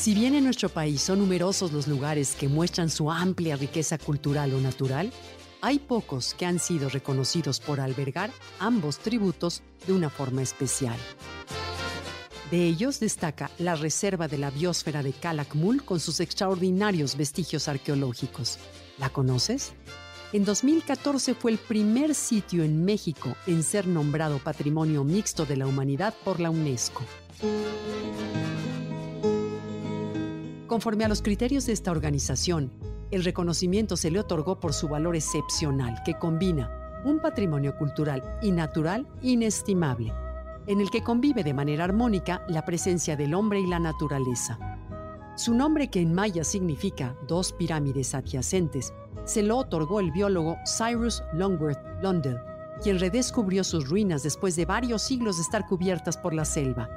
Si bien en nuestro país son numerosos los lugares que muestran su amplia riqueza cultural o natural, hay pocos que han sido reconocidos por albergar ambos tributos de una forma especial. De ellos destaca la Reserva de la Biosfera de Calakmul con sus extraordinarios vestigios arqueológicos. ¿La conoces? En 2014 fue el primer sitio en México en ser nombrado Patrimonio Mixto de la Humanidad por la UNESCO. Conforme a los criterios de esta organización, el reconocimiento se le otorgó por su valor excepcional, que combina un patrimonio cultural y natural inestimable, en el que convive de manera armónica la presencia del hombre y la naturaleza. Su nombre, que en maya significa dos pirámides adyacentes, se lo otorgó el biólogo Cyrus Longworth Blundell, quien redescubrió sus ruinas después de varios siglos de estar cubiertas por la selva.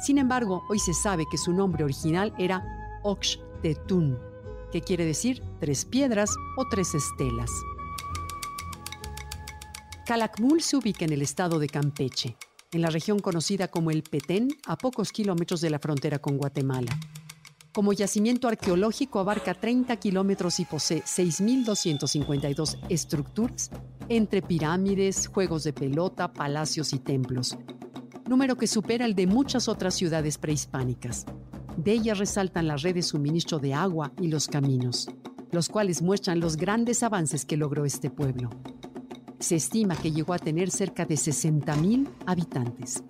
Sin embargo, hoy se sabe que su nombre original era Oxtetún, que quiere decir tres piedras o tres estelas. Calakmul se ubica en el estado de Campeche, en la región conocida como el Petén, a pocos kilómetros de la frontera con Guatemala. Como yacimiento arqueológico abarca 30 kilómetros y posee 6.252 estructuras entre pirámides, juegos de pelota, palacios y templos, número que supera el de muchas otras ciudades prehispánicas. De ellas resaltan la red de suministro de agua y los caminos, los cuales muestran los grandes avances que logró este pueblo. Se estima que llegó a tener cerca de 60.000 habitantes.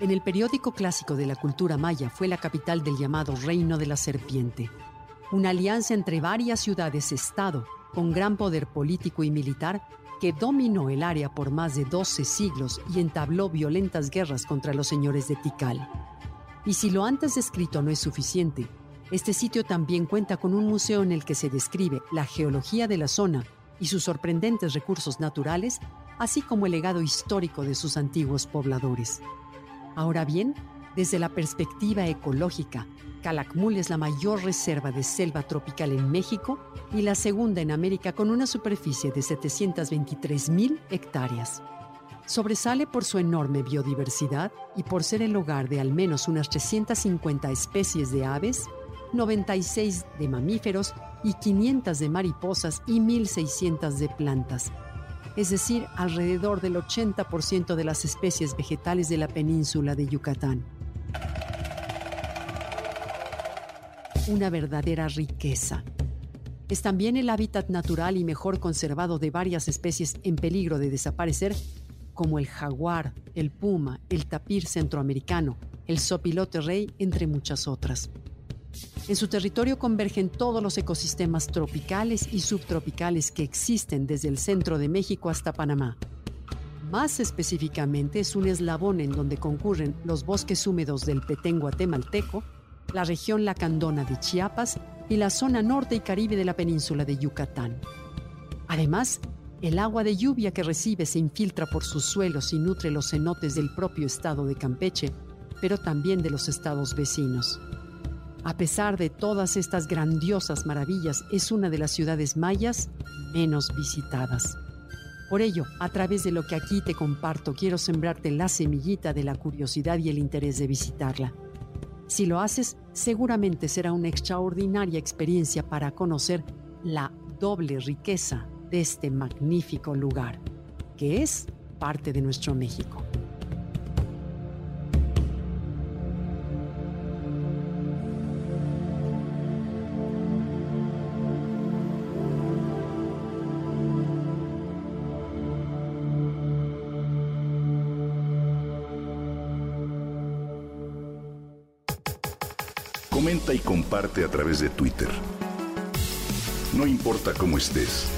En el periódico clásico de la cultura maya fue la capital del llamado Reino de la Serpiente, una alianza entre varias ciudades-estado con gran poder político y militar que dominó el área por más de 12 siglos y entabló violentas guerras contra los señores de Tikal. Y si lo antes descrito no es suficiente, este sitio también cuenta con un museo en el que se describe la geología de la zona y sus sorprendentes recursos naturales, así como el legado histórico de sus antiguos pobladores. Ahora bien, desde la perspectiva ecológica, Calakmul es la mayor reserva de selva tropical en México y la segunda en América con una superficie de 723 mil hectáreas. Sobresale por su enorme biodiversidad y por ser el hogar de al menos unas 350 especies de aves, 96 de mamíferos y 500 de mariposas y 1.600 de plantas, es decir, alrededor del 80% de las especies vegetales de la península de Yucatán. Una verdadera riqueza. Es también el hábitat natural y mejor conservado de varias especies en peligro de desaparecer como el jaguar, el puma, el tapir centroamericano, el sopilote rey, entre muchas otras. En su territorio convergen todos los ecosistemas tropicales y subtropicales que existen desde el centro de México hasta Panamá. Más específicamente es un eslabón en donde concurren los bosques húmedos del Petén guatemalteco, la región lacandona de Chiapas y la zona norte y caribe de la península de Yucatán. Además, el agua de lluvia que recibe se infiltra por sus suelos y nutre los cenotes del propio estado de Campeche, pero también de los estados vecinos. A pesar de todas estas grandiosas maravillas, es una de las ciudades mayas menos visitadas. Por ello, a través de lo que aquí te comparto, quiero sembrarte la semillita de la curiosidad y el interés de visitarla. Si lo haces, seguramente será una extraordinaria experiencia para conocer la doble riqueza de este magnífico lugar, que es parte de nuestro México. Comenta y comparte a través de Twitter. No importa cómo estés